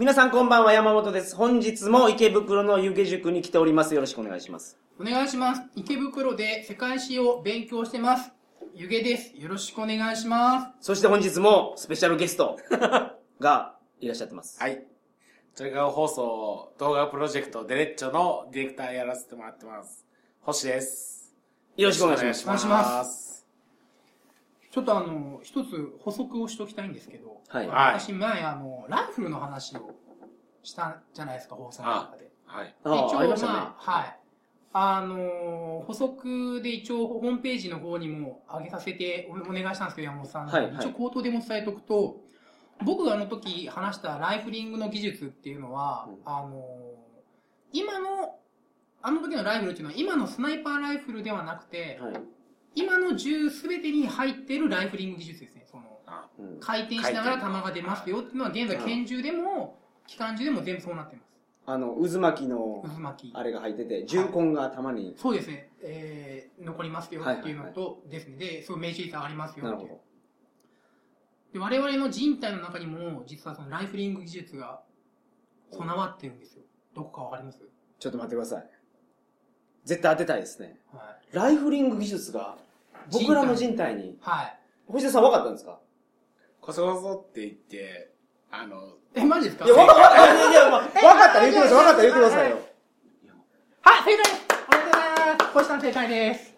皆さんこんばんは、山本です。本日も池袋の湯気塾に来ております。よろしくお願いします。お願いします。池袋で世界史を勉強してます。ゆげです。よろしくお願いします。そして本日もスペシャルゲスト がいらっしゃってます。はい。トリガー放送動画プロジェクトデレッチョのディレクターやらせてもらってます。星です。よろしくお願いします。お願いしますちょっとあの、一つ補足をしておきたいんですけど、はい。はい私前あの、ライフルの話をしたじゃないですか、放送の中で。はい。ああ、ありましたね。まあ、はい。あのー補足で一応ホームページの方にも上げさせておお願いしたんですけど、山本さんに。はいはい一応口頭でも伝えておくと、僕があの時話したライフリングの技術っていうのは、うんあのー今の、あの時のライフルっていうのは今のスナイパーライフルではなくて、はい。今の銃すべてに入ってるライフリング技術ですね。そのあうん回転しながら弾が出ますよっていうのは現在うん拳銃でも機関銃でも全部そうなってます。あの、渦巻きの、渦巻き。あれが入ってて、銃痕がたまに、そうですね、えー、残りますよっていうのとですね、で、すごい命中率上がりますよっていう。で、我々の人体の中にも、実はそのライフリング技術が備わってるんですよ。どこかわかります？ど。ちょっと待ってください。絶対当てたいですね。はい。ライフリング技術が、僕らの人体に、はい。星田さん分かったんですか？こそこそって言って、あの、え、マジですか？いや、分かった、いやいや、まあ分かったら言ってください、分か？ったら言ってくださいよ。はい、正解ですおめでとうございます星さん正解です。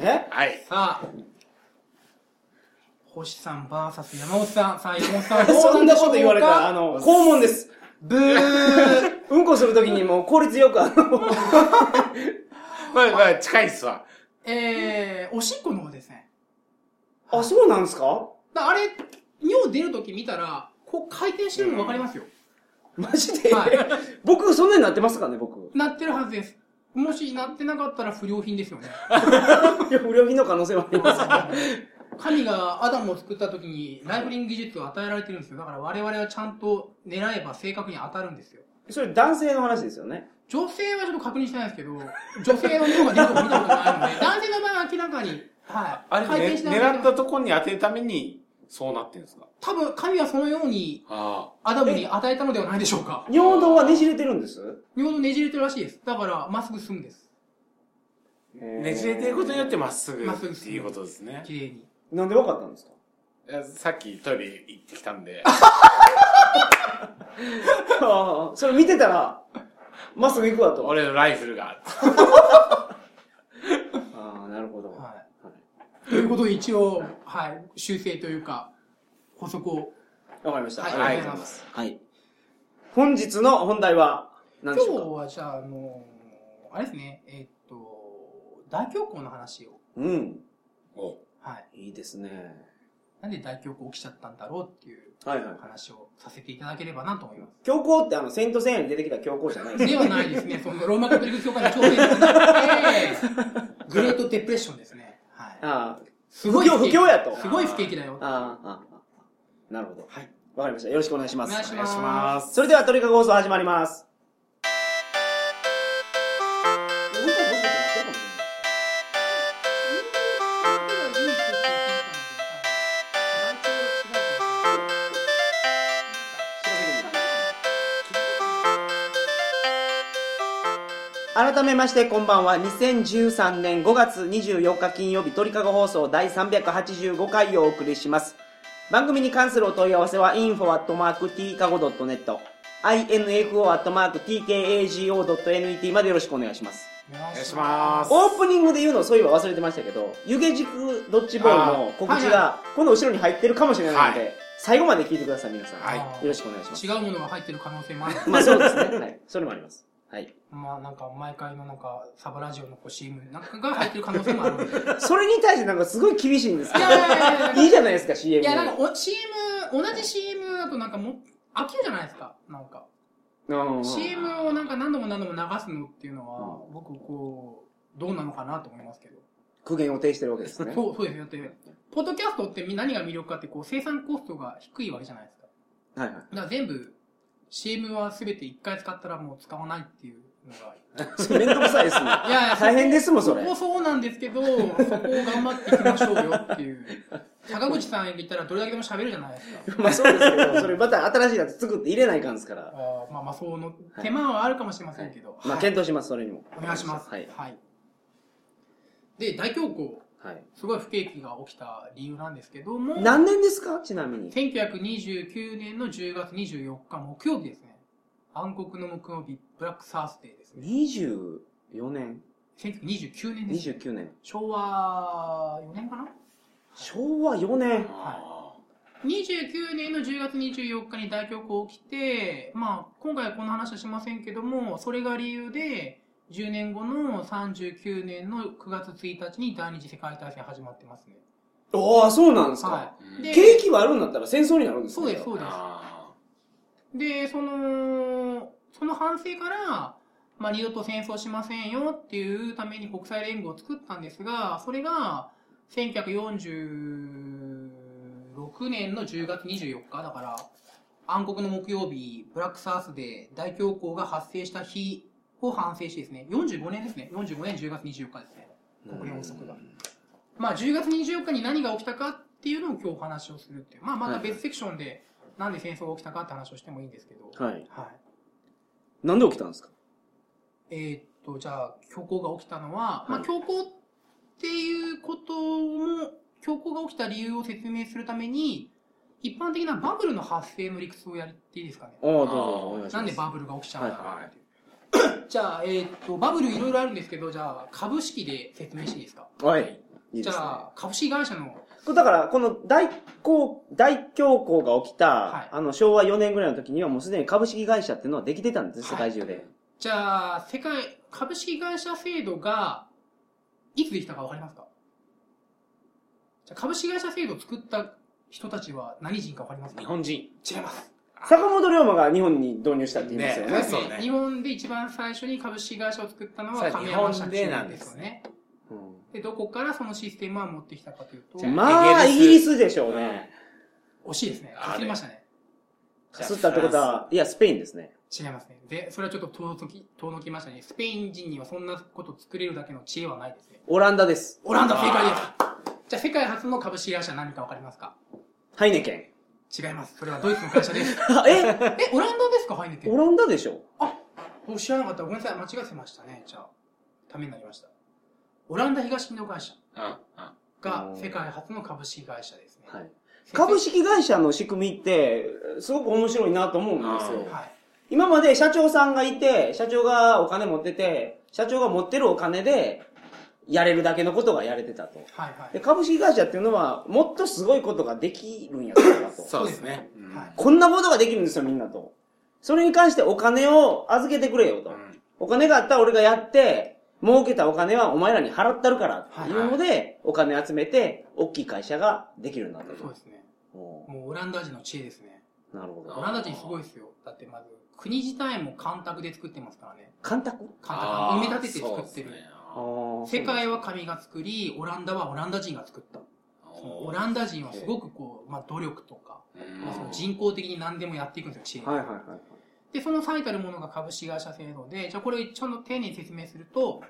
え？はい。さあ、星さん VS 山本さん。さあ、山本さん、どうそんなこと言われたら、ああの、肛門です。ブー うんこするときにもう効率よく、あの、まあ、まあ、近いっすわ。えー、おしっこの方ですね。あ、そうなんですか？だあれ、尿出るとき見たら、こう回転してるの分かりますよ。マジで、はい 僕、そんなになってますかね、僕。なってるはずです。もしなってなかったら不良品ですよね。いや、不良品の可能性はあります 神がアダムを作った時にライフリング技術を与えられてるんですよ。だから我々はちゃんと狙えば正確に当たるんですよ。それ男性の話ですよね。女性はちょっと確認してないですけど、女性の尿が出るとこ見たことないので、男性の場合は明らかに、はい。あれ、ね、狙ったとこに当てるために、そうなってるんですか？多分神はそのようにあアダムに与えたのではないでしょうか。尿道はねじれてるんです？尿道ねじれてるらしいです。だから、まっすぐ進むんです。あ。ねじれてることによってまっすぐまっすぐっていうことですね。綺麗に。なんで分かったんですか？いやさっきトイレ行ってきたんで。ああ、それ見てたら、まっすぐ行くわと。俺のライフルが。ああ、なるほど。はい。ということで一応、はい、修正というか、補足を。わかりました。はいありがとうございます。はい。本日の本題は何でしょう今日はじゃあ、あのあれですね、えーっと、大恐慌の話を、かうん。おはい。いいですね。なんで大恐慌起きちゃったんだろうっていう。話をさせていただければなと思います。教皇ってあの、セントセに出てきた教皇じゃないですでか。はないですね、そのローマカトリック教会の挑戦じゃなくて、グレートデプレッションですね。はい。ああ、すごい不況不況やとすごい不景気だよ。ああ、ああ、なるほど。はい。わかりました。よろしくお願いします。お願いしお願いします。それではトリカゴ放送始まります。めましてこんばんは。2013年5月24日金曜日鳥かご放送第385回をお送りします。番組に関するお問い合わせは info.tkago.net info.tkago.net までよろしくお願いします。おお願いします。オープニングで言うのそういえば忘れてましたけど湯気軸ドッジボールの告知がこの後ろに入ってるかもしれないので、はい。最後まで聞いてください皆さん、はい。よろしくお願いします。違うものが入ってる可能性もある。まあそうですね。はい。それもありますはいまあなんか毎回のなんかサブラジオのこう CM なんかが入ってる可能性もあるので。それに対してなんかすごい厳しいんですけどいやいやいやいやいいじゃないですか CM いや、なんかお CM、同じ CM だとなんかもう飽きるじゃないですか。なんか。うん CM をなんか何度も何度も流すのっていうのは、僕こう、どうなのかなと思いますけど。苦言を呈してるわけですね そう、そうですよ。だって、ポッドキャストって何が魅力かってこう生産コストが低いわけじゃないですか。はいはいだから全部、CM は全て1回使ったらもう使わないっていうが。それめんどくさいですね。いやいや、大変ですもん、それそ。こそうなんですけど、そこを頑張っていきましょうよっていう。坂口さん言ったらどれだけでも喋るじゃないですか。まあそうですけど、それまた新しいやつ作って入れないかんですから。あーまあまあ、その手間はあるかもしれませんけど。まあはい検討します、それにも。お願いします。はい。で、大恐慌、はい。すごい不景気が起きた理由なんですけども、何年ですか？ちなみに。1929年の10月24日木曜日ですね。暗黒の木曜日、ブラックサースデーですね。24年？1929年です。?29 年。昭和4年かな？昭和4年。あ29年の10月24日に大恐慌起きて、まあ、今回はこの話はしませんけども、それが理由で、10年後の39年の9月1日に第二次世界大戦始まってますね。ああ、そうなんですか。はい。で、景気悪いんだったら戦争になるんですね。そうです、そうです。あで、その、その反省から、まあ、二度と戦争しませんよっていうために国際連合を作ったんですが、それが、1946年の10月24日だから、暗黒の木曜日、ブラックサースで大恐慌が発生した日を反省してですね、45年ですね。45年10月24日ですね。国連発足が。まあ、10月24日に何が起きたかっていうのを今日お話をするっていう。まあ、また別セクションで、なんで戦争が起きたかって話をしてもいいんですけど。はい。はい。なんで起きたんですか？えーっと、じゃあ、恐慌が起きたのは、まあ、はい恐慌っていうことも、恐慌が起きた理由を説明するために、一般的なバブルの発生の理屈をやっていいですかね。ああ、どうぞ。なんでバブルが起きちゃうんだろうはいっていう。じゃあ、えーっと、バブルいろいろあるんですけど、じゃあ、株式で説明していいですか？はい。いいですね。じゃあ、株式会社の、だから、この大恐大恐慌が起きた、はいあの、昭和4年ぐらいの時にはもうすでに株式会社っていうのはできてたんです、世はい界中で。じゃあ、世界、株式会社制度が、いつできたかわかりますか？じゃあ、株式会社制度を作った人たちは何人かわかりますか？日本人。違います。坂本龍馬が日本に導入したって言いますよね。ねそうね日本で一番最初に株式会社を作ったのは亀山社長日本でなんでですすよね。うで、どこからそのシステムは持ってきたかというと、まあ、イギリスでしょうね。惜しいですね。かすりましたね。かすったってことは、いや、スペインですね。違いますね。で、それはちょっと遠のき、遠のきましたね。スペイン人にはそんなこと作れるだけの知恵はないですね。オランダです。オランダ正解です。じゃあ世界初の株式会社何かわかりますか？ハイネケン。違います。それはドイツの会社です。え？え、オランダですか？ハイネケン。オランダでしょ？僕知らなかった。ごめんなさい。間違えてましたね。じゃあ、ためになりました。オランダ東インド会社うんうんが世界初の株式会社ですね。はい。株式会社の仕組みって、すごく面白いなと思うんですよ。はい。今まで社長さんがいて、社長がお金持ってて、社長が持ってるお金で、やれるだけのことがやれてたと。はいはいで。株式会社っていうのは、もっとすごいことができるんやったらと。そうですね。そうですねはいこんなことができるんですよ、みんなと。それに関してお金を預けてくれよと。うんお金があったら俺がやって、儲けたお金はお前らに払ったるからっていうので、お金集めて、大きい会社ができるようになったと。そうですね。おもうオランダ人の知恵ですね。ーなるほオど。ランダ人すごいですよ。だってまず、国自体も干拓で作ってますからね。干拓？干拓、埋め立てて作ってる。世界は神が作り、オランダはオランダ人が作った。オランダ人はすごくこう、まあ努力とか、うんまあ、その人工的に何でもやっていくんですよ、知恵。はいはいはい。で、その最たるものが株式会社制度で、じゃあこれちょっと丁寧に説明すると、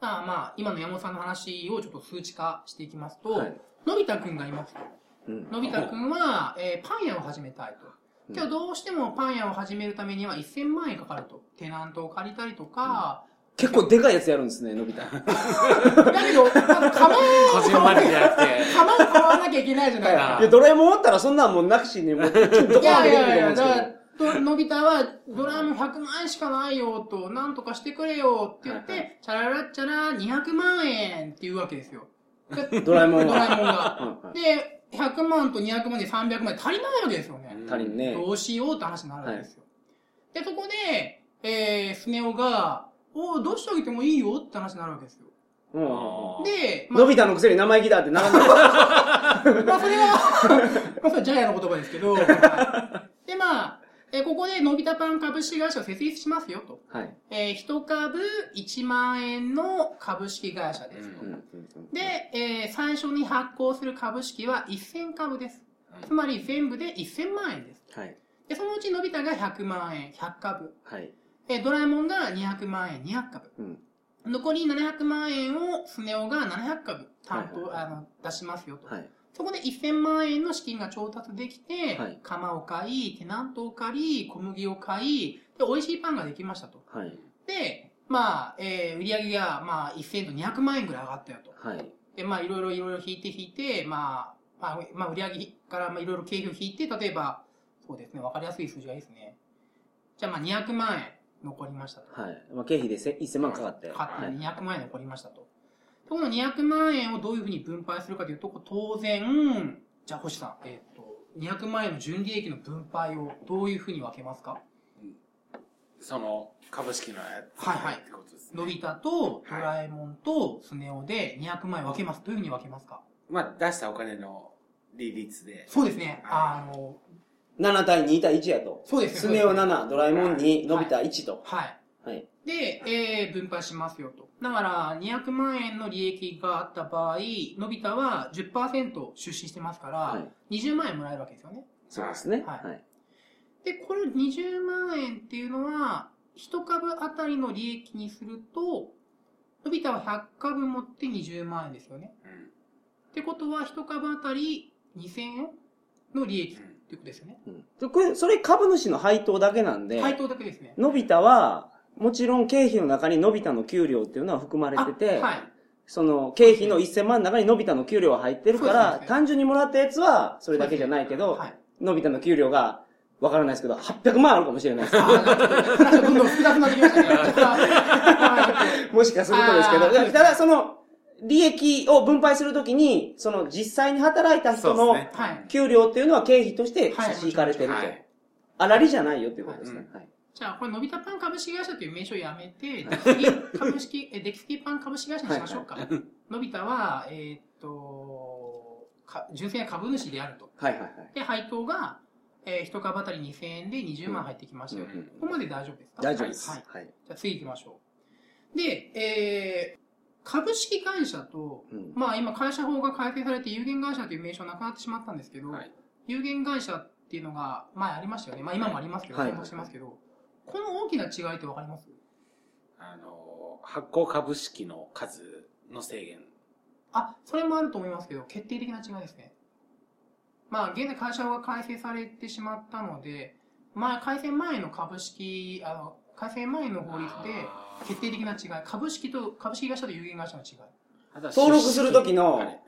まあまあ、今の山本さんの話をちょっと数値化していきますと、はいのび太くんがいますと。うんのび太くんは、えーパン屋を始めたいと。うんけどどうしてもパン屋を始めるためには1000万円かかると。テナントを借りたりとか、結構でかいやつやるんですね、のび太。だけど、まず釜こじんまりじゃなくて、釜を買わなきゃいけないじゃないですか。いや、ドラえもんおったらそんなんもうなくしに、もう、どこまでできると思うんいやいやいや、ですけだから、とのび太は、ドラえもん100万円しかないよと、なんとかしてくれよって言って、はいチャララッチャラ200万円って言うわけですよ。でドラえもんドラえは。もんが。で、100万と200万で300万円足りないわけですよね。足りんね。どうしようって話になるわけですよ。で、そこで、えー、スネ夫が、おどうしてあげてもいいよって話になるわけですよ。で、まあのび太のくせに生意気だってならない。まあ、それは、まあ、それはジャイアの言葉ですけど、はいで、まあ、えーここで、のび太パン株式会社を設立しますよと。はい。えー、一株1万円の株式会社ですと。で、えー最初に発行する株式は1000株です。つまり全部で1000万円です。はい。で、そのうちのび太が100万円、100株。はい。えードラえもんが200万円200株。うん。残り700万円をスネ夫が700株担当、はいはいあの出しますよと。はい。そこで1000万円の資金が調達できて、はい釜を買い、テナントを借り、小麦を買い、で、美味しいパンができましたと。はい。で、まあ、えー売り上げが、まあ、1000と200万円ぐらい上がったよと。はい。で、まあ、いろいろいろいろ引いて引いて、まあ、まあ、まあ、売り上げから、まあ、いろいろ経費を引いて、例えば、そうですね、わかりやすい数字がいいですね。じゃあ、まあ、200万円残りましたと。はい。まあ、経費でせ1000万かかって。かかってはい。200万円残りましたと。でこの200万円をどういうふうに分配するかというと、当然、じゃあ星さん、えっ、と、200万円の純利益の分配をどういうふうに分けますか？その、株式のやつ。はいはいってことですね。のび太とドラえもんとスネ夫で200万円分けます。どういうふうに分けますか？まあ、出したお金の利率で。そうですね。はあの、7対2対1やと。そうですね。スネ夫そうですね7、ドラえもん2、のび太1と。はい。はい。で、えー、分配しますよと。だから、200万円の利益があった場合、のび太は10%出資してますから、はい。20万円もらえるわけですよね。そうですね。はいはい。で、これ20万円っていうのは、1株あたりの利益にすると、のび太は100株持って20万円ですよね。うん。ってことは、1株あたり2000円の利益ってですよね。うんでこれ、それ株主の配当だけなんで、配当だけですね。のび太は、もちろん経費の中にのび太の給料っていうのは含まれてて、あはい。その経費の1000万の中にのび太の給料は入ってるから、ね単純にもらったやつはそれだけじゃないけど、はい。のび太の給料がわからないですけど、800万あるかもしれないです。どんどん複雑になってきましたね。はいもしかするとですけど、ただその、利益を分配するときに、その実際に働いた人の。給料っていうのは経費としてはい差し引かれてると。はい。あらりじゃないよっていうことですね。はいじゃあ、これ、のび太パン株式会社という名称をやめて、デキスキ株式、え、デキスキパン株式会社にしましょうか。のび太は、えーっと、か純粋な株主であると。はいはいはい。で、配当が、えー、1株当たり2000円で20万入ってきましたよ。ここまで大丈夫ですか？大丈夫です。はい。はい。じゃあ次行きましょう。で、えー、株式会社と、うんまあ今会社法が改正されて有限会社という名称なくなってしまったんですけど、はい有限会社っていうのが前ありましたよね。まあ今もありますけど、はい変更してますけど、この大きな違いってわかります？あの、発行株式の数の制限。あ、それもあると思いますけど、決定的な違いですね。まあ現在会社法が改正されてしまったので、まあ改正前の株式、あの、改正前の法律で決定的な違い、株式と、株式会社と有限会社の違い。登録する時のはい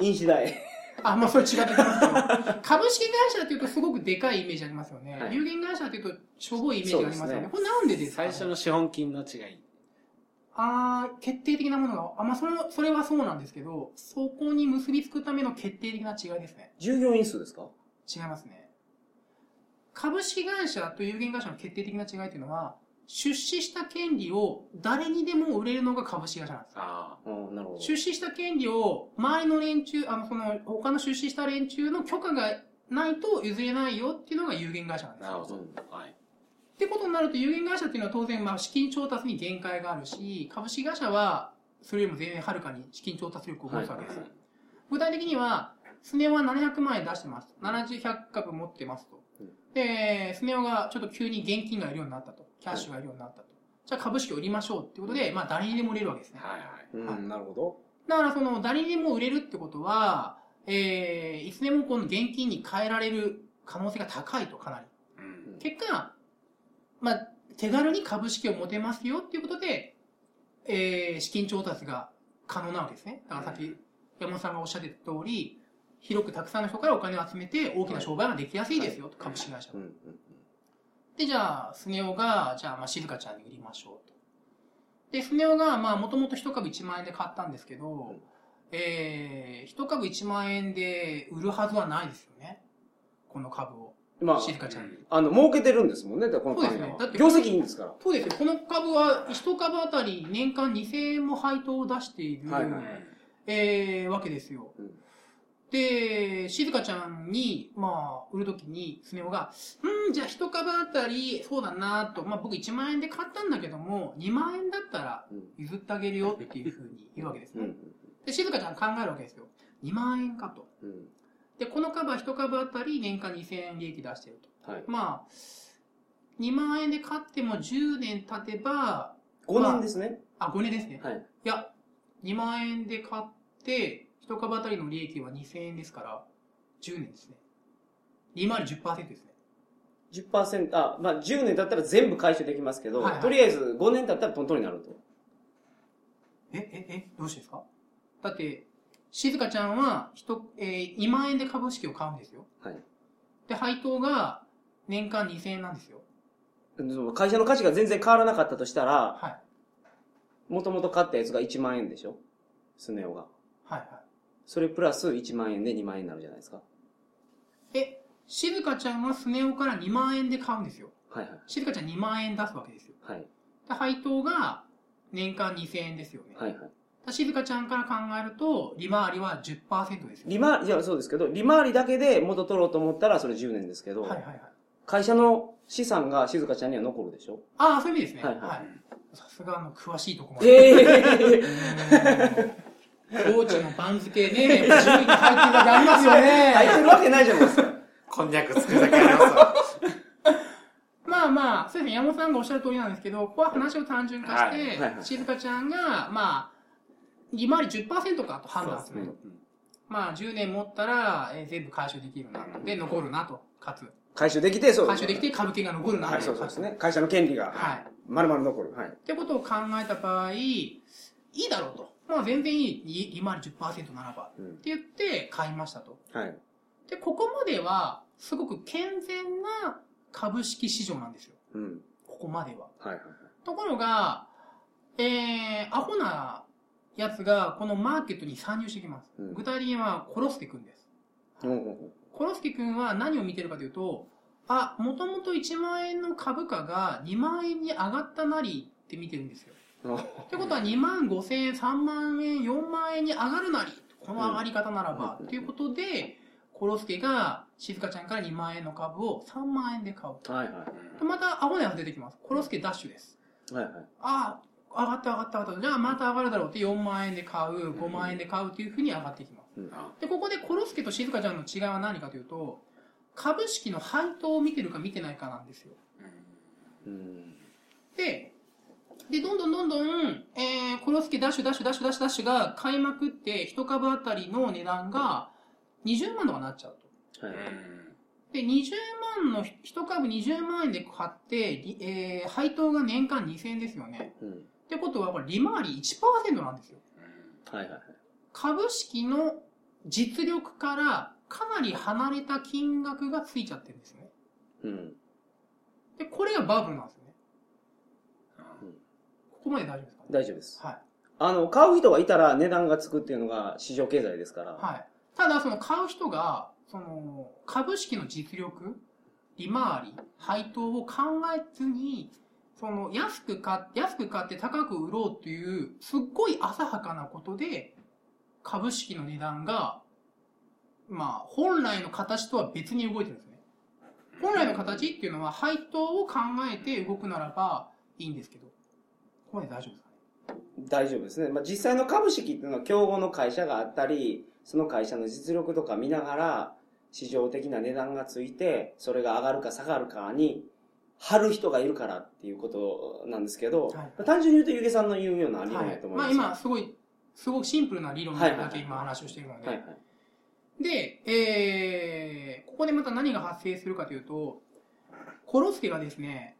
印紙代。あ、まあそれ違ってきますけど、株式会社っていうとすごくでかいイメージありますよね。はい有限会社っていうとしょぼいイメージがありますよね。そうですねこれなんでですか、最ね、初の資本金の違い。あー決定的なものが、あ、まあそれも、それはそうなんですけど、そこに結びつくための決定的な違いですね。従業員数ですか？違いますね。株式会社と有限会社の決定的な違いっていうのは、出資した権利を誰にでも売れるのが株式会社なんですよ。あうん、なるほど。出資した権利を周りの連中、あの、その、他の出資した連中の許可がないと譲れないよっていうのが有限会社なんあ、ですよ。なるほど。うんはい。ってことになると有限会社っていうのは当然、まあ、資金調達に限界があるし、株式会社はそれよりも全然はるかに資金調達力を持つわけですよ。具体的には、スネ夫は700万円出してます。7100株持ってますとうん。で、スネ夫がちょっと急に現金がいるようになったと。キャッシュがいるようになったと。じゃあ株式を売りましょうっていうことで、まあ誰にでも売れるわけですね。はいはい。うん、なるほど。だからその誰にでも売れるってことは、えー、いつでもこの現金に変えられる可能性が高いとかなり。うん。結果、まあ、手軽に株式を持てますよっていうことで、えー、資金調達が可能なわけですね。だからさっき山本さんがおっしゃってた通り、広くたくさんの人からお金を集めて大きな商売ができやすいですよと、株式会社はうん、うん。で、じゃあ、スネ夫が、じゃあ、まあ、静香ちゃんに売りましょうと。で、スネ夫が、まあ、もともと一株1万円で買ったんですけど、んえー、一株1万円で売るはずはないですよね。この株を。まあ、静香ちゃんに。あの、儲けてるんですもんね、だからこの会社はそうですねだって業績いいんですから。そうですよ。この株は、一株あたり年間2000円も配当を出している、はいはいえー、わけですよ。うんで、静香ちゃんに、まあ、売るときに、スネ夫が、うん、じゃあ一株あたり、そうだなと、まあ僕1万円で買ったんだけども、2万円だったらうん譲ってあげるよっていうふうに言うわけですね。うん。で、静香ちゃん考えるわけですよ。2万円かと。うん。で、この株は一株あたり年間2000円利益出してると。はい。まあ、2万円で買っても10年経てば、5年ですね。あ、5年ですね。はい。いや、2万円で買って、一株当たりの利益は2000円ですから、10年ですね。利回り10%ですね。10%、あ、まあ10年経ったら全部回収できますけど、はいはいとりあえず5年経ったらトントンになると。え、え、え、どうしてですか？だって、静香ちゃんは、人、えー、2万円で株式を買うんですよ。はい。で、配当が年間2000円なんですよ。その会社の価値が全然変わらなかったとしたら、はい。もともと買ったやつが1万円でしょ？スネ夫が。はいはそれプラス1万円で2万円になるじゃないですか。い。え、静香ちゃんはスネ夫から2万円で買うんですよ。はいはい。静香ちゃん2万円出すわけですよ。はい。で、配当が年間2000円ですよね。はいはい。だ静香ちゃんから考えると、利回りは10%ですよ。利回り、いや、そうですけど、利回りだけで元取ろうと思ったらそれ10年ですけど、はいはいはい。会社の資産が静香ちゃんには残るでしょ？ああ、そういう意味ですね。はいはいはい。さすがあの、詳しいとこまで。ええコーチの番付ね、やっぱ順位に入ってるだけありますよね。入ってるわけないじゃないですか。こんにゃく作るだけありますわ。まあまあ、そうですね、山本さんがおっしゃる通りなんですけど、ここは話を単純化して、はいはいはい静香ちゃんが、まあ、利回り10%かと判断すると。そうまあ、10年持ったら、えー全部回収できるな。で、残るなと、かつ。回収できて、そう回収できて株券が残るなと。はい、そうそうですね。会社の権利が、はい。まるまる残る。はい。ってことを考えた場合、いいだろうと。まあ全然いい、利利回り10%ならば。うんって言って買いましたと。はい。で、ここまでは、すごく健全な株式市場なんですよ。うん。ここまでは。はいはいところが、えー、アホなやつがこのマーケットに参入してきます。うん具体的にはコロスケ君です。コロスケ君は何を見てるかというと、あ、もともと1万円の株価が2万円に上がったなりって見てるんですよ。うってことは2万5千円、3万円、4万円に上がるなり、この上がり方ならば、うんということで、コロスケが静香ちゃんから2万円の株を3万円で買う。はいはい。でまたアホなやつ出てきます。コロスケダッシュです。はいはい。ああ、上がった上がった上がった。じゃあまた上がるだろうって4万円で買う、5万円で買うっていうふうに上がっていきます。うんで、ここでコロスケと静香ちゃんの違いは何かというと、株式の配当を見てるか見てないかなんですよ。うん。で、で、どんどんどんどん、えー、コロスケダッシュダッシュダッシュダッシュダッシュが買いまくって、一株当たりの値段が20万とかなっちゃうと。はい。で、20万の、一株20万円で買って、りえー、配当が年間2000円ですよね。うん。ってことは、これ利回り1%なんですよ。はいはいはい。株式の実力からかなり離れた金額がついちゃってるんですよね。うん。で、これがバブルなんですよね。うんここまで大丈夫ですか？ね大丈夫です。はい。あの、買う人がいたら値段がつくっていうのが市場経済ですから。はい。ただ、その買う人が、その、株式の実力、利回り、配当を考えずに、その、安く買安く買って高く売ろうっていう、すっごい浅はかなことで、株式の値段が、まあ、本来の形とは別に動いてるんですね。本来の形っていうのは、配当を考えて動くならばいいんですけど、ここまで大丈夫ですかね？大丈夫ですね。まあ、実際の株式っていうのは競合の会社があったり、その会社の実力とか見ながら、市場的な値段がついて、それが上がるか下がるかに、張る人がいるからっていうことなんですけど、はいまあ単純に言うと、ゆげさんの言うような理論やと思います。まあ今、すごい、すごくシンプルな理論だはいはいはいけ今話をしているので。はいはい。で、えー、ここでまた何が発生するかというと、コロスケがですね、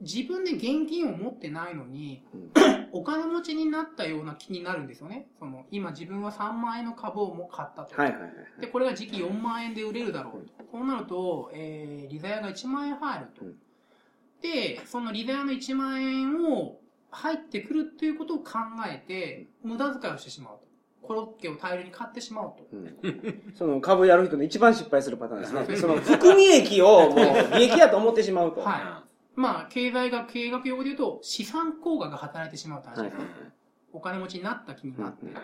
自分で現金を持ってないのに、うんお金持ちになったような気になるんですよね。その、今自分は3万円の株をもう買ったと。はいはいはい。で、これが時期4万円で売れるだろうと。こうなると、えー、利ザヤが1万円入ると。うんで、その利ザヤの1万円を入ってくるっていうことを考えて、無駄遣いをしてしまうと。コロッケを大量に買ってしまうと。うん その株やる人の一番失敗するパターン ですね。その含み益をもう利益やと思ってしまうと。はい。まあ、経済学、経営学用語で言うと、資産効果が働いてしまうって話です。はいはいはい。お金持ちになった気になって。うん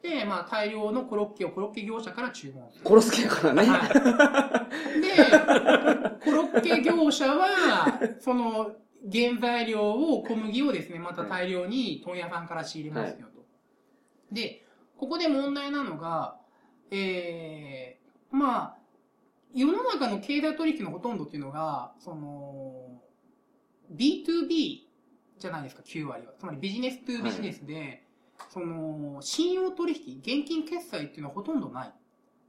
で、まあ、大量のコロッケをコロッケ業者から注文する。殺す気やからね。はい。で、コロッケ業者は、その、原材料を、小麦をですね、また大量に問屋さんから仕入れますよと。で、ここで問題なのが、えー、まあ、世の中の経済取引のほとんどっていうのが、その、B2B じゃないですか、9割は。つまりビジネス2ビジネスで、その、信用取引、現金決済っていうのはほとんどない。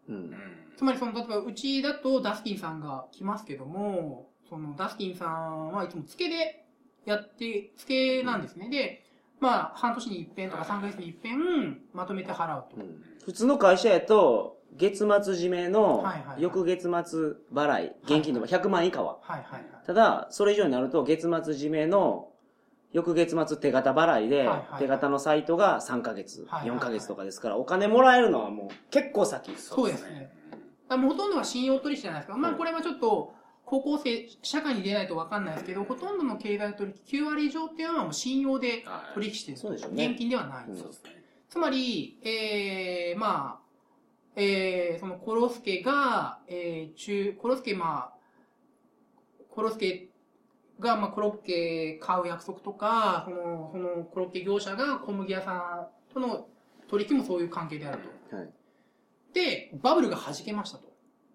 うんうんつまりその、例えばうちだとダスキンさんが来ますけども、そのダスキンさんはいつも付けでやって、付けなんですね。で、まあ、半年に一遍とか3ヶ月に一遍まとめて払うと。うん普通の会社やと、月末締めの翌月末払い、現金でも100万以下は。はいはいはい。ただ、それ以上になると、月末締めの翌月末手形払いで手形のサイトが3ヶ月、はいはいはい4ヶ月とかですから、お金もらえるのはもう結構先。そうですね。もうほとんどは信用取引じゃないですか。まあはいこれはちょっと、高校生、社会に出ないと分かんないですけど、ほとんどの経済取引、9割以上っていうのはもう信用ではい取引してる。そうでしょうね現金ではない。ですね。つまり、えー、まあ、えー、そのコロスケが、えー、中、コロスケ、まあ、コロスケが、まあ、コロッケ買う約束とか、その、そのコロッケ業者が小麦屋さんとの取引もそういう関係であると。はい。で、バブルが弾けましたと。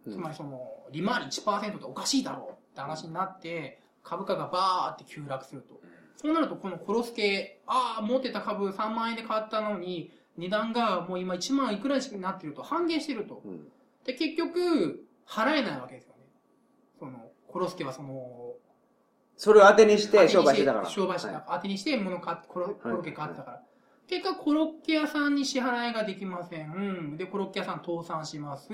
うんつまりその、利回り1%っておかしいだろうって話になって、株価がバーって急落すると。そうなると、このコロスケ、ああ、持ってた株3万円で買ったのに、値段がもう今1万いくらになってると、半減してると。うんで、結局、払えないわけですよね。その、コロスケはその、それを当てにして商売してたから。商売してた。はい当てにして物買って、コロコロッケ買ってたから。結果、コロッケ屋さんに支払いができません。で、コロッケ屋さん倒産します。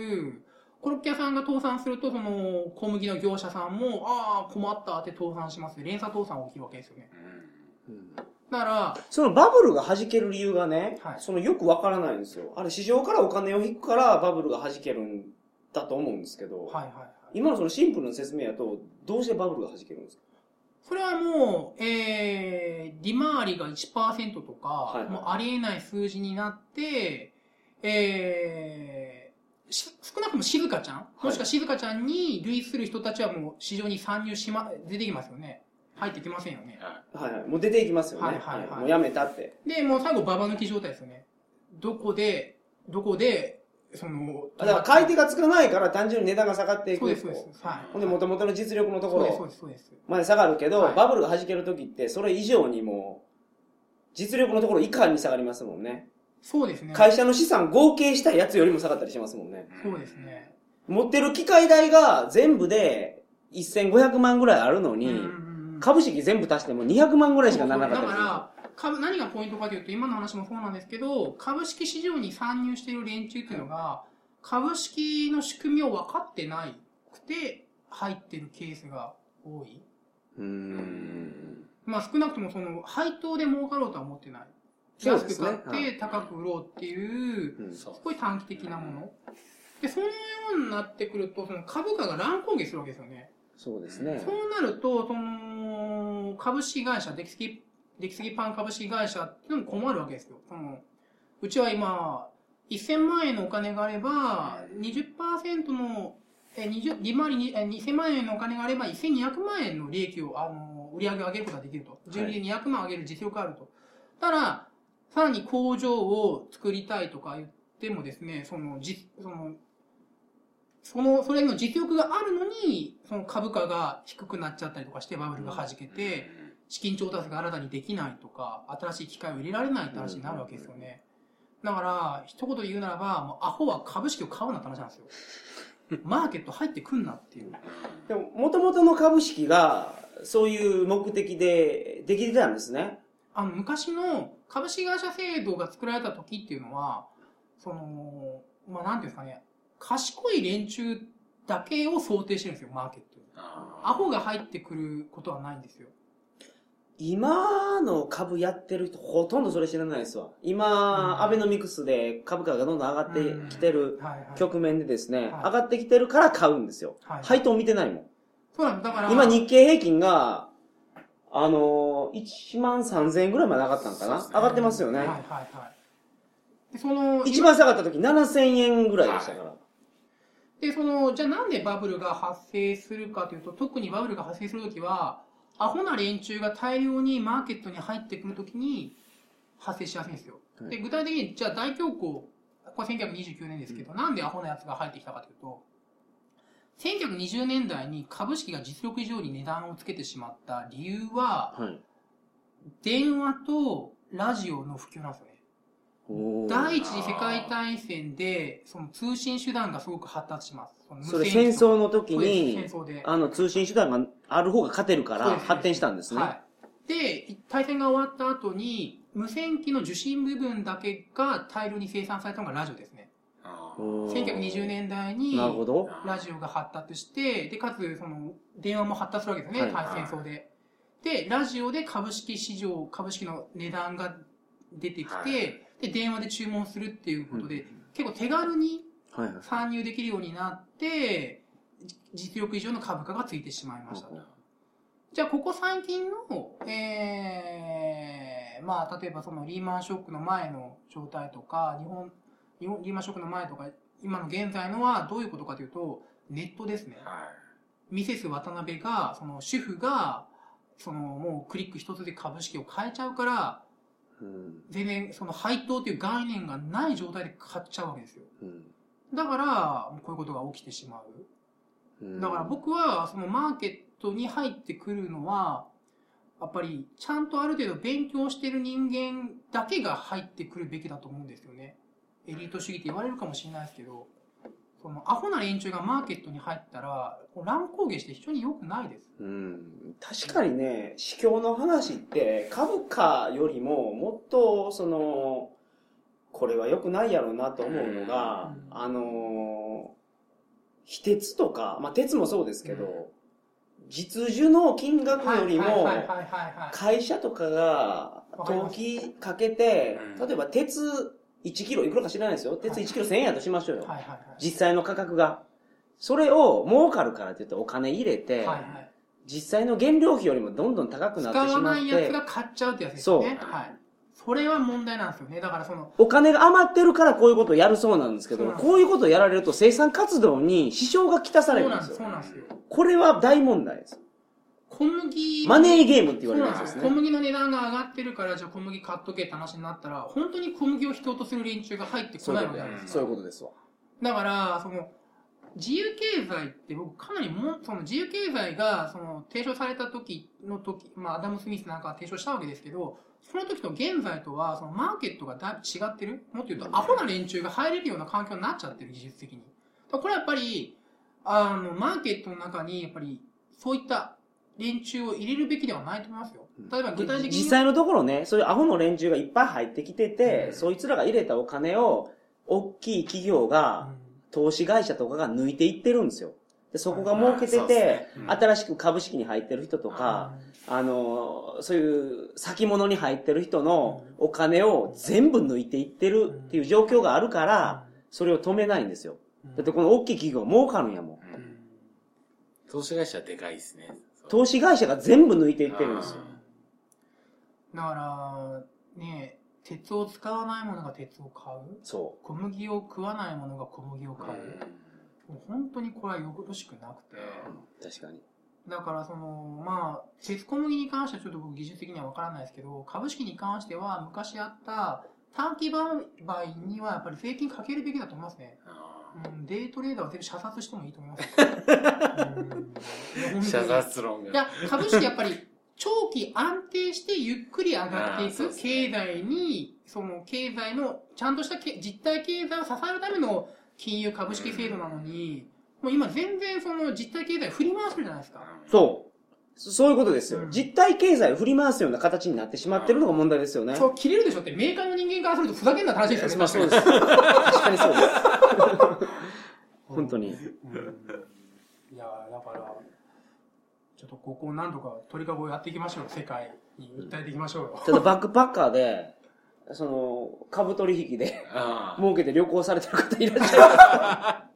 コロッケ屋さんが倒産すると、その、小麦の業者さんも、ああ、困ったって倒産します。連鎖倒産が起きるわけですよね。うんだから、そのバブルが弾ける理由がね、はいそのよくわからないんですよ。あれ市場からお金を引くからバブルが弾けるんだと思うんですけど、はいはいはい。今のそのシンプルな説明やと、どうしてバブルが弾けるんですか？それはもう、えー、利回りが1%とか、はいはいもうありえない数字になって、えー、し少なくとも静香ちゃん、いもしくは静香ちゃんに類する人たちはもう市場に参入しま、出てきますよね。入ってきませんよね。はいはい。もう出ていきますよね。はいはいはいもうやめたって。で、もう最後ババ抜き状態ですよね。どこで、どこで、その、だから買い手がつかないから単純に値段が下がっていくそうです、そうです。はい。ほんで元々の実力のとこそうです、そうろです、そうです。まで下がるけど、はいバブルが弾けるときってそれ以上にもう、実力のところ以下に下がりますもんね。そうですね。会社の資産合計したやつよりも下がったりしますもんね。そうですね。持ってる機械代が全部で1500万ぐらいあるのに、うんうんうん株式全部足しても200万ぐらいしかならなかった。だから、株、何がポイントかというと、今の話もそうなんですけど、株式市場に参入している連中っていうのが、株式の仕組みを分かってないくて、入ってるケースが多い。うーん。まあ少なくともその、配当で儲かろうとは思ってない。安く買っはいて高く売ろうっていうすごい短期的なもの。で、そのようになってくると、その株価が乱高下するわけですよね。そうですね。そうなると、その、株式会社、出来すぎ、出来すぎパン株式会社っていうのも困るわけですよ。その、うちは今、1000万円のお金があれば、20%の、え、20、利回りに、え、2000万円のお金があれば、1200万円の利益を、あの、売り上げを上げることができると。純利で200万上げる実力があると。ただ、さらに工場を作りたいとか言ってもですね、その、じ、その、その、それの実力があるのに、その株価が低くなっちゃったりとかして、バブルが弾けて、資金調達が新たにできないとか、新しい機械を入れられないって話になるわけですよね。だから、一言で言うならば、もうアホは株式を買うなって話なんですよ。マーケット入ってくんなっていう。でも、元々の株式が、そういう目的でできてたんですね。あの、昔の株式会社制度が作られた時っていうのは、その、まあ、なんていうんですかね、賢い連中だけを想定してるんですよ、マーケットに。アホが入ってくることはないんですよ。今の株やってる人ほとんどそれ知らないですわ。今、うんアベノミクスで株価がどんどん上がってきてるはいはい。局面でですね、はい上がってきてるから買うんですよ。はい配当見てないもん。そうなん。だから、今日経平均が、あのー、1万3000円ぐらいまで上がったんかな、ね上がってますよね。はいはいはい。で、その、一番下がった時7000円ぐらいでしたから。で、その、じゃあなんでバブルが発生するかというと、特にバブルが発生するときは、アホな連中が大量にマーケットに入ってくるときに発生しやすいんですよ。はいで、具体的に、じゃあ大恐慌、これ1929年ですけど、なんでアホなやつが入ってきたかというと、1920年代に株式が実力以上に値段をつけてしまった理由は、はい。電話とラジオの普及なんですよね。第一次世界大戦で、その通信手段がすごく発達します。それ戦争の時に。あの通信手段がある方が勝てるから発展したんですね。はい。で、大戦が終わった後に、無線機の受信部分だけが大量に生産されたのがラジオですね。あーおー1920年代に。ラジオが発達して、で、かつ、その、電話も発達するわけですね、はい対戦争で。で、ラジオで株式市場、株式の値段が出てきて、はいで、電話で注文するっていうことで、うん結構手軽に。参入できるようになって、じ実力以上の株価がついてしまいましたと。じゃあ、ここ最近の、えー、まあ、例えばそのリーマンショックの前の状態とか、日本、日本リーマンショックの前とか、今の現在のはどういうことかというと、ネットですね。はミセス渡辺が、その主婦が、そのもうクリック一つで株式を変えちゃうから、うん全然その配当という概念がない状態で買っちゃうわけですよ。うんだから、こういうことが起きてしまう。うんだから僕は、そのマーケットに入ってくるのは、やっぱり、ちゃんとある程度勉強してる人間だけが入ってくるべきだと思うんですよね。エリート主義って言われるかもしれないですけど、その、アホな連中がマーケットに入ったら、乱高下して非常に良くないです。うん確かにね、市況の話って株価よりももっとその、これは良くないやろうなと思うのが、うんあの、非鉄とか、まあ鉄もそうですけど、実需の金額よりも。会社とかが登わかけてう、ん例えば鉄1キロいくらか知らないですよ。鉄1キロ1000円やとしましょうよ。はいはいはい。実際の価格が。それを儲かるからって言ってお金入れて、はいはい。実際の原料費よりもどんどん高くなってしまっ使わないやつて、が買っちゃうってやつですよね。そうはい。それは問題なんですよね。だからその、お金が余ってるからこういうことをやるそうなんですけど、こういうことをやられると生産活動に支障がきたされるんですよ。そうなんです、そうなんですよ。これは大問題です。小麦マネーゲームって言われるやつでね。小麦の値段が上がってるから、じゃあ小麦買っとけって話になったら、本当に小麦を必要とする連中が入ってこないわけじゃないですか。そういうことですわ。だから、その、自由経済って僕かなりも、その自由経済が、その、提唱された時の時、まあ、アダム・スミスなんかは提唱したわけですけど、その時と現在とは、そのマーケットがだいぶ違ってる？もっと言うと、アホな連中が入れるような環境になっちゃってる、技術的に。これはやっぱり、あの、マーケットの中に、やっぱり、そういった連中を入れるべきではないと思いますよ。例えば具体的に。実際のところね、そういうアホの連中がいっぱい入ってきてて、うんそいつらが入れたお金を、大きい企業が、投資会社とかが抜いていってるんですよ。でそこが儲けててね、うん新しく株式に入ってる人とか、あの、そういう先物に入ってる人のお金を全部抜いていってるっていう状況があるから、それを止めないんですよ。だってこの大きい企業儲かるんやもん。うん投資会社はでかいですね。投資会社が全部抜いていってるんですよ。だから、ね鉄を使わないものが鉄を買う？そ小麦を食わないものが小麦を買う？もう本当にこれはよろしくなくて。う。確かに。だからその、まあ、鉄小麦に関してはちょっと僕技術的にはわからないですけど、株式に関しては昔あった短期売買にはやっぱり税金かけるべきだと思いますね。うん、デイトレーダーは全部射殺してもいいと思います。射殺論が。いや、株式やっぱり、長期安定してゆっくり上がっていく経済に、その経済の、ちゃんとしたけ実体経済を支えるための金融株式制度なのに、もう今全然その実体経済振り回してるじゃないですか。そう。そそういうことですよ。うん実体経済を振り回すような形になってしまってるのが問題ですよね。そう、切れるでしょって、メーカーの人間からするとふざけんなって話ですよね。まあそうです。確かにそうです。本当に。うんいやーだから、ちょっとここを何とか鳥かごをやっていきましょう。世界に訴えていきましょうよ。ちょっとバックパッカーで、その、株取引で儲けて旅行されてる方いらっしゃる。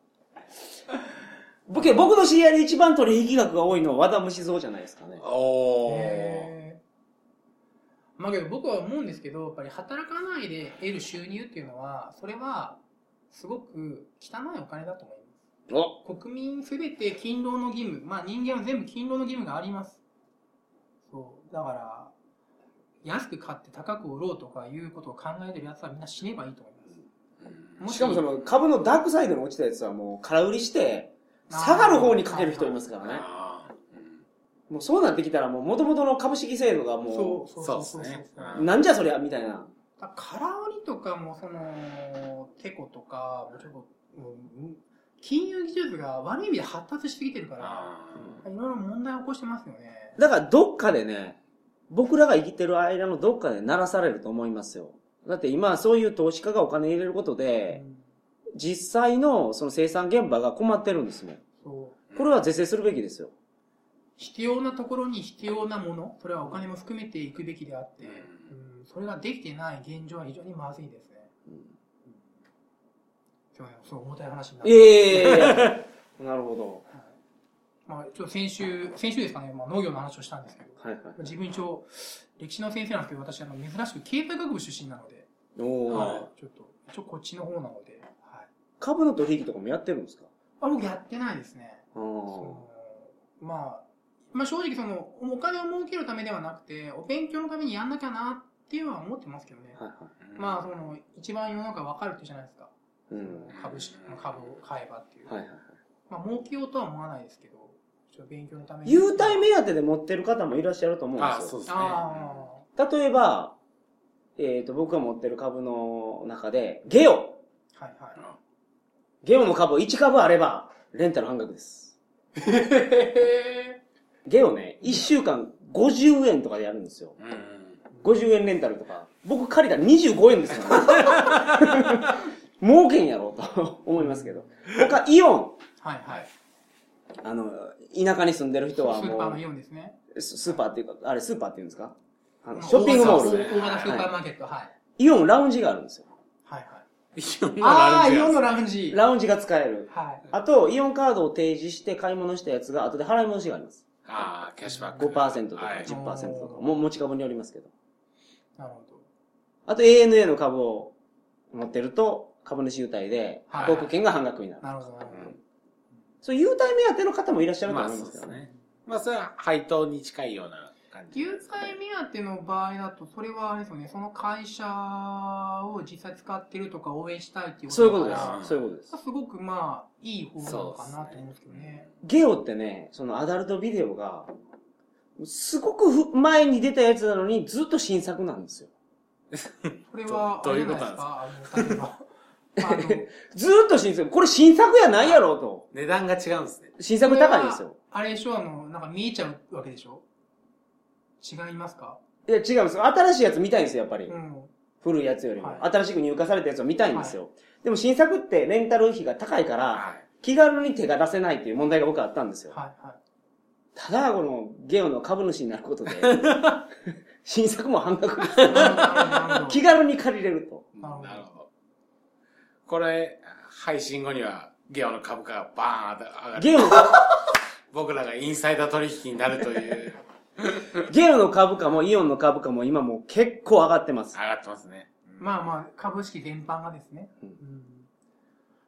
僕僕の知り合いで一番取引額が多いのは和田虫蔵じゃないですかね。ーまあけど僕は思うんですけど、やっぱり働かないで得る収入っていうのは、それはすごく汚いお金だと思います。お国民すべて勤労の義務、まあ人間は全部勤労の義務があります。そう。だから、安く買って高く売ろうとかいうことを考えてる奴はみんな死ねばいいと思います。もしかもその株のダークサイドに落ちたやつはもう空売りして、下がる方にかける人いますからね。もうそうなってきたらもう元々の株式制度がもそうそうそうですねう、なんじゃそりゃみたいな。空売りとかも、その、テコとか、もうちょっと、もう金融技術が悪い意味で発達してきてるから、あいろいろ問題を起こしてますよね。だからどっかでね、僕らが生きてる間のどっかで鳴らされると思いますよ。だって今そういう投資家がお金入れることで、実際のその生産現場が困ってるんですもん。これは是正するべきですよ。必要なところに必要なもの、それはお金も含めていくべきであって、うんうん、それができてない現状は非常にまずいですね。すいません、そう重たい話になって。いやいやいやいやなるほど。まあ、ちょっと先週、先週ですかね、まあ、農業の話をしたんですけど、はいはい。自分一応、歴史の先生なんですけど、私、あの、珍しく経済学部出身なので、おーはい、ちょっと、一応こっちの方なので、はい。株の取引とかもやってるんですか？あ、僕やってないですね。そのまあ、まあ正直その、お金を儲けるためではなくて、お勉強のためにやんなきゃなっていうのは思ってますけどね。はいはい。まあ、その、一番世の中分かるってじゃないですか。うん。株式、株を買えばっていう。はいはいはい。まあ、儲けようとは思わないですけど、ちょっと勉強のために。優待目当てで持ってる方もいらっしゃると思うんですよあーそうで。すね。あ例えば、えっ、と、僕が持ってる株の中で、ゲオ。あ、はいはゲオの株1株あれば、レンタル半額です。ゲオね、1週間50円とかでやるんですよ。うんうん50円レンタルとか。僕借りたら25円ですからね。儲けんやろうと思いますけど。他、イオン。はいはい。あの、田舎に住んでる人はもスーパーのう、イオンですね。ススーパーっていうか、あれスーパーっていうんですか？あのショッピングモール。大型スーパーマーケット、はい。イオンラウンジがあるんですよ。はいはい。イオンのああ、ラウンジイオンのラウンジ。ラウンジが使える。はい。あと、イオンカードを提示して買い物したやつが後で払い戻しがあります。ああ、キャッシュバック。5%とかはい10%とか。もう持ち株によりますけど。なるほど。あと ANA の株を持ってると、株主優待で、はい航空券が半額になる。なるほど、なるほど。そういう優待目当ての方もいらっしゃるとまあ思いますけどね。そうですね。まあそれは配当に近いような感じ。優待目当ての場合だと、それはあれですよね、その会社を実際使ってるとか応援したいっていうそういうことです。そういうことです。すごくまあ、いい方なのかなと思うんですけどね。ゲオってね、そのアダルトビデオが、すごくふ前に出たやつなのにずっと新作なんですよ。これは、どういうことないですか、あ ずーっと新作。これ新作やないやろうと。値段が違うんですね。新作高いですよ。あれでしょ、あの、なんか見えちゃうわけでしょ？違いますか？いや、違うんですよ。新しいやつ見たいんですよ、やっぱり。うん。古いやつよりも。はい新しく入荷されたやつを見たいんですよ。でも新作ってレンタル費が高いから、はい。気軽に手が出せないっていう問題が僕はあったんですよ。はいはい。ただ、このゲオの株主になることで、新作も半額です。気軽に借りれると。なるほど。これ、配信後にはゲオの株価がバーンと上がる。ゲオの、僕らがインサイダー取引になるという、ゲオの株価もイオンの株価も今もう結構上がってます。上がってますね。まあまあ、株式全般がですね。うんうん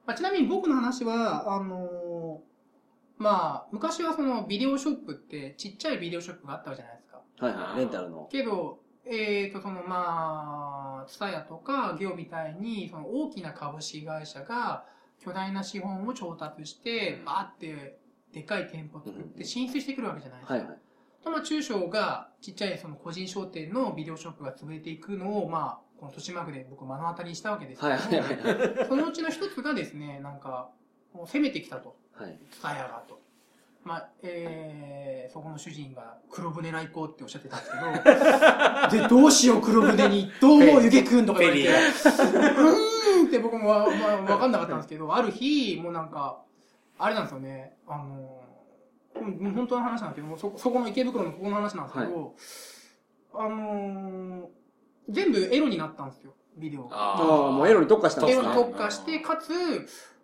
まあ、ちなみに僕の話は、あのーまあ、昔はそのビデオショップって、ちっちゃいビデオショップがあったじゃないですか。はいはい、レンタルの。けど、えーと、そのまあ、ツタヤとかゲオみたいに、その大きな株式会社が巨大な資本を調達して、バーってでかい店舗作って進出してくるわけじゃないですか。はいはい。とまあ、中小がちっちゃいその個人商店のビデオショップが潰れていくのを、まあ、この豊島区で僕目の当たりにしたわけですけどはいはいはい。そのうちの一つがですね、なんか、もう攻めてきたと。はい。ツタヤがと。まあ、えー、そこの主人が黒船来航っておっしゃってたんですけど、で、どうしよう黒船に、どうもゆげくんとか言われて、うーんって僕もわ、まあ、わかんなかったんですけど、ある日、もうなんか、あれなんですよね、あの、うん本当の話なんですけども、そこ、そこの池袋のここの話なんですけど、あのー全部エロになったんですよ、ビデオが。ああ、もうエロに特化したんですね。エロに特化して、かつ、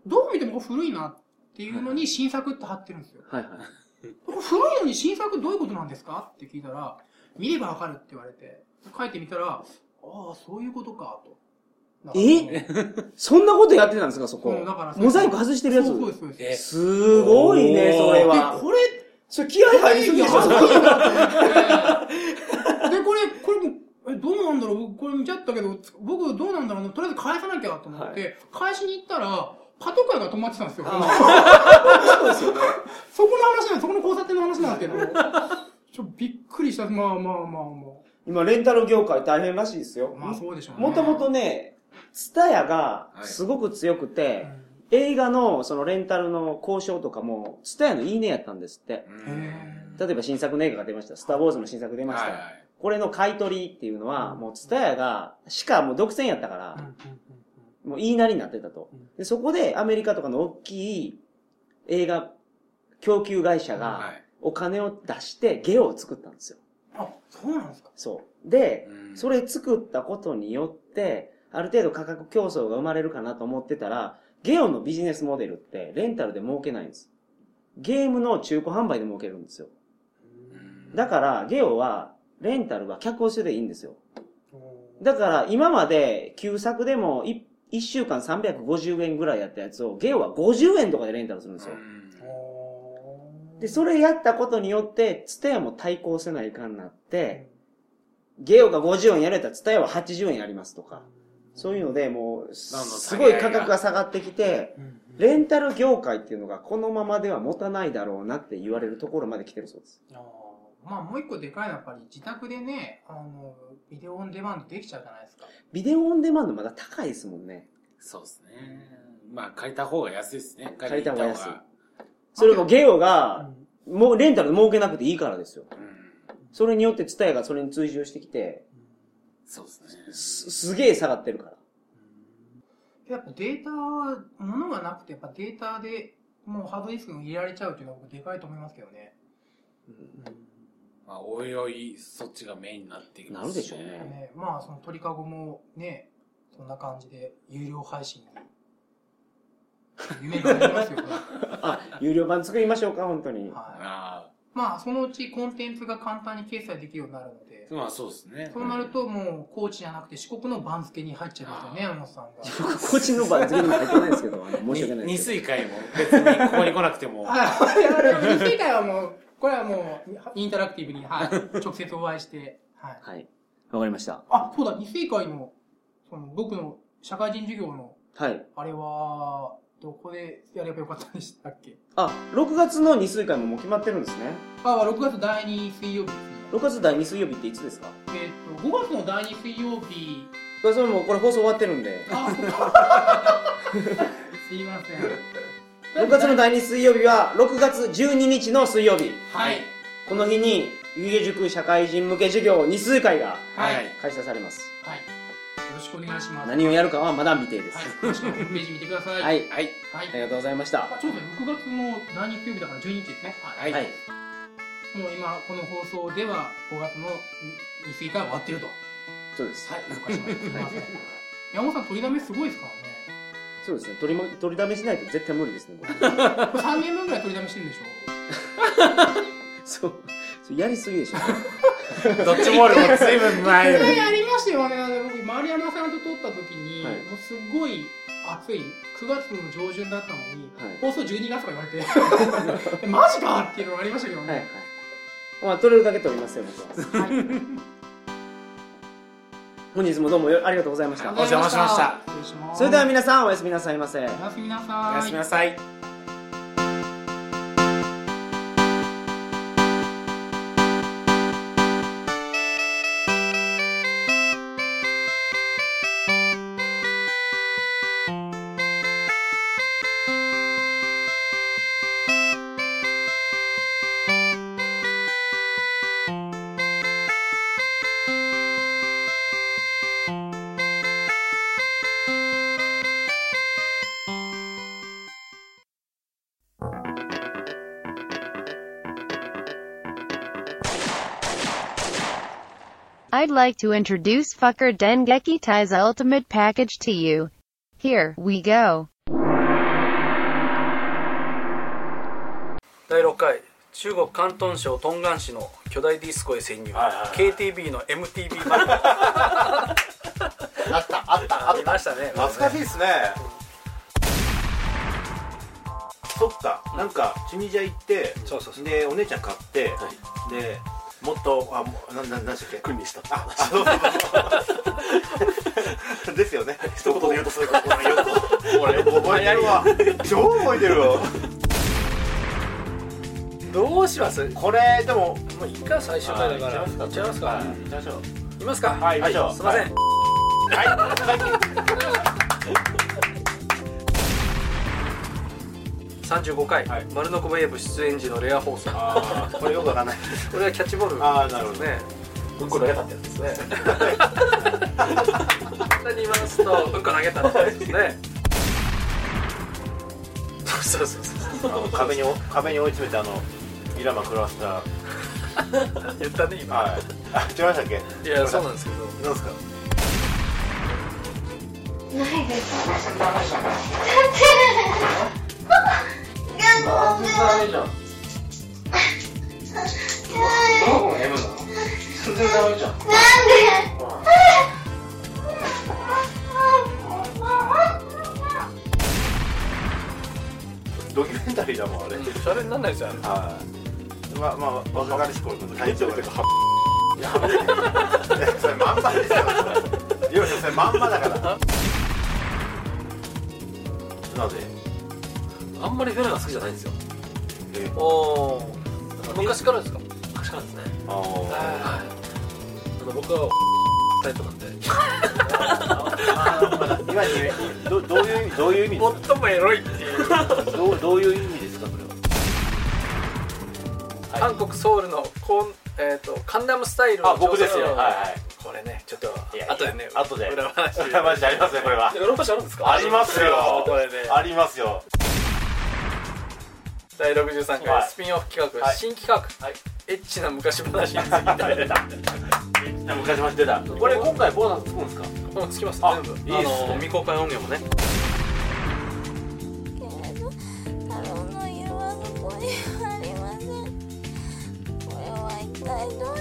どう見ても古いなっていうのに新作って貼ってるんですよ。はいはい。これ古いのに新作どういうことなんですか？って聞いたら、見ればわかるって言われて、書いてみたら、ああ、そういうことか、と。え？そんなことやってたんですか、そこ？うんだから。モザイク外してるやつ？そうそうです、そうです。えすごいね、それで、は。これ、それ気合入りすぎでしょ、で、これ、これも、え、どうなんだろう？これ見ちゃったけど、僕どうなんだろう？なとりあえず返さなきゃと思って、返しに行ったら、パトカーが止まってたんですよ。そうですよね。そこの話なんそこの交差点の話なんですけど、ちょっとびっくりした。まあまあまあま今、レンタル業界大変らしいですよ。あ。まあそうでしょうね。もともとね、ツタヤがすごく強くて、映画のそのレンタルの交渉とかも、ツタヤのいいねやったんですって。例えば新作の映画が出ました。スター・ウォーズの新作出ました。はいはいこれの買い取りっていうのは、もうツタヤが、しかもう独占やったかーらもう言いなりになってたとうん。で、そこでアメリカとかの大きい映画供給会社がはいお金を出してゲオを作ったんですよ。あ、そうなんですか？そう。で、うんそれ作ったことによって、ある程度価格競争が生まれるかなと思ってたら、ゲオのビジネスモデルってレンタルで儲けないんです。ゲームの中古販売で儲けるんですよ。うんだから、ゲオは、レンタルは客押しでいいんですよ。だから、今まで旧作でもい1週間350円ぐらいやったやつを、ゲオは50円とかでレンタルするんですよ。で、それやったことによって、ツタヤも対抗せないかんなって、ゲオが50円やれたらツタヤは80円やりますとか。そういうので、もう、すごい価格が下がってきて、うんレンタル業界っていうのがこのままでは持たないだろうなって言われるところまで来てるそうです。まあもう一個でかいのはやっぱり自宅でね、あの、ビデオオンデマンドできちゃうじゃないですか。ビデオオンデマンドまだ高いですもんね。そうですね。まあ、借りた方が安いですね。借りた方が安いそれもゲオうが、んもうレンタルで儲けなくていいからですよ。うん。それによってツタヤがそれに追従してきて、そうですね。す、すげえ下がってるから。やっぱデータ、ものがなくて、やっぱデータでもうハードディスクに入れられちゃうっていうのは僕でかいと思いますけどね。まあ、おいおい、そっちがメインになっていきますなるでしょうねねまあその鳥かごもね、そんな感じで有料配信に。夢がありますよね。あ、有料版作りましょうか、本当に。はい。あまあそのうちコンテンツが簡単に決済できるようになるのであ、、まあそうですね。そうなるともう高知じゃなくて四国の番付に入っちゃいますよね、山本さんが。僕、こっちの番付にも入ってないですけど、あの申し訳ないにです。二水会も別にここに来なくても。はい。二世界はもう、これはもう、インタラクティブに、はい、直接お会いして、はい。はい。わかりました。あ、そうだ、二世界の、その、僕の社会人授業の、はい。あれは、どこでやればよかったんでしたっけ？あ、6月の2水会ももう決まってるんですね。あ、6月第2水曜日ね。6月第2水曜日っていつですか？えっ、と、5月の第2水曜日、それもうこれ放送終わってるんで。あ、すいません。6月の第2水曜日は6月12日の水曜日。はい。この日に、湯気塾社会人向け授業2数会がはい。はい開催されます。はい。よろしくお願いします。何をやるかはまだ未定です。はい。詳しくはホームページ見てください。。はいい。はい。はいあ。りがとうございました。あちょうど6月の第2水曜日だから12日ですね。はい。はいはい。もう今、この放送では5月の2水が終わってると。そうです。はい、了解しました。すいません山本さん、取りだめすごいですからね。そうですね。取りも、取りだめしないと絶対無理ですね、僕これ3年分ぐらい取りだめしてるんでしょ そう。それやりすぎでしょ。ドッジボールも随分前に。それやりましたよね。あの僕、丸山さんと撮った時に、はいもうすごい暑い9月の上旬だったのに、はい放送12月とか言われて、えマジかっていうのがありましたけどはいはいね。。まあ、取れるだけ取りますよ、僕は。はい。本日もどうもよありがとうございました。お邪魔しました。それでは皆さん、おやすみなさいませ。おやすみなさい。おやすみなさい。I'd like to introduce Fucker Dengeki Tai's ultimate package to you. Here we go. 第6回中国広東省東岸市の巨大ディスコへ潜入、はいはいはい。KTB の MTV 版。ああったあったあった。りましたね。懐かしいですね。そっかなんかチュニジャ行ってそうそうそう。でお姉ちゃん買って、でもっとあなんなんなんでしたっけ？君にした。ああそう。そうそうですよね。一言で言うとそういうこと俺覚えてるわ。超覚えてるわ。どうします？もこれでもういいか最終回だから。いっちゃいますか。い。っちゃいましょう。い。ますかはい行きましょうすいません35回、はい。丸のこウェーブ出演時のレア放送。ああこれよくわかんない。これはキャッチボール。あーなるほどね。うんこ投げたってやつですね。簡単に言いますとうんこ投げたってやつですね。そうそうそうあの壁に壁に追い詰めてあのイラマ食らわせたそう言ったね今。はい。あ違いましたっけ？いやそうなんですけど。なんですか？ないです。全然ダメじゃん。どこが M なの全然ダメじゃん。なんで。ドキュメンタリーだもんあれ、うんシャレになんないですよあれ。はいまあまあ若かりし頃の体調がねいやそれ。まんまですよいやそれ。まんまだからなぜあんまりフェラが好きじゃないんですよ。えおお昔からですか？昔からですね。あはい。あの僕はタイプなんで。あ今にどどういう意味どういう意味最もエロいっていう。かどうどういう意味ですか？それは。韓国ソウルのコンえっ、とカンナムスタイルのあ僕ですよ。はいはい。これねちょっと後でね後で。裏話。裏話ありますねこれは。ヨーロッパじゃあるんですか？ありますよ。これね。ありますよ第63回はい。スピンオフ企画、はい。新企画、エッチな昔話について。出た昔も出た。これ今回ボーナスつくんですか？うんつきますあ全部。いいっすね。未公開音源もね。けれど太郎の家はここにありません。これは一体ど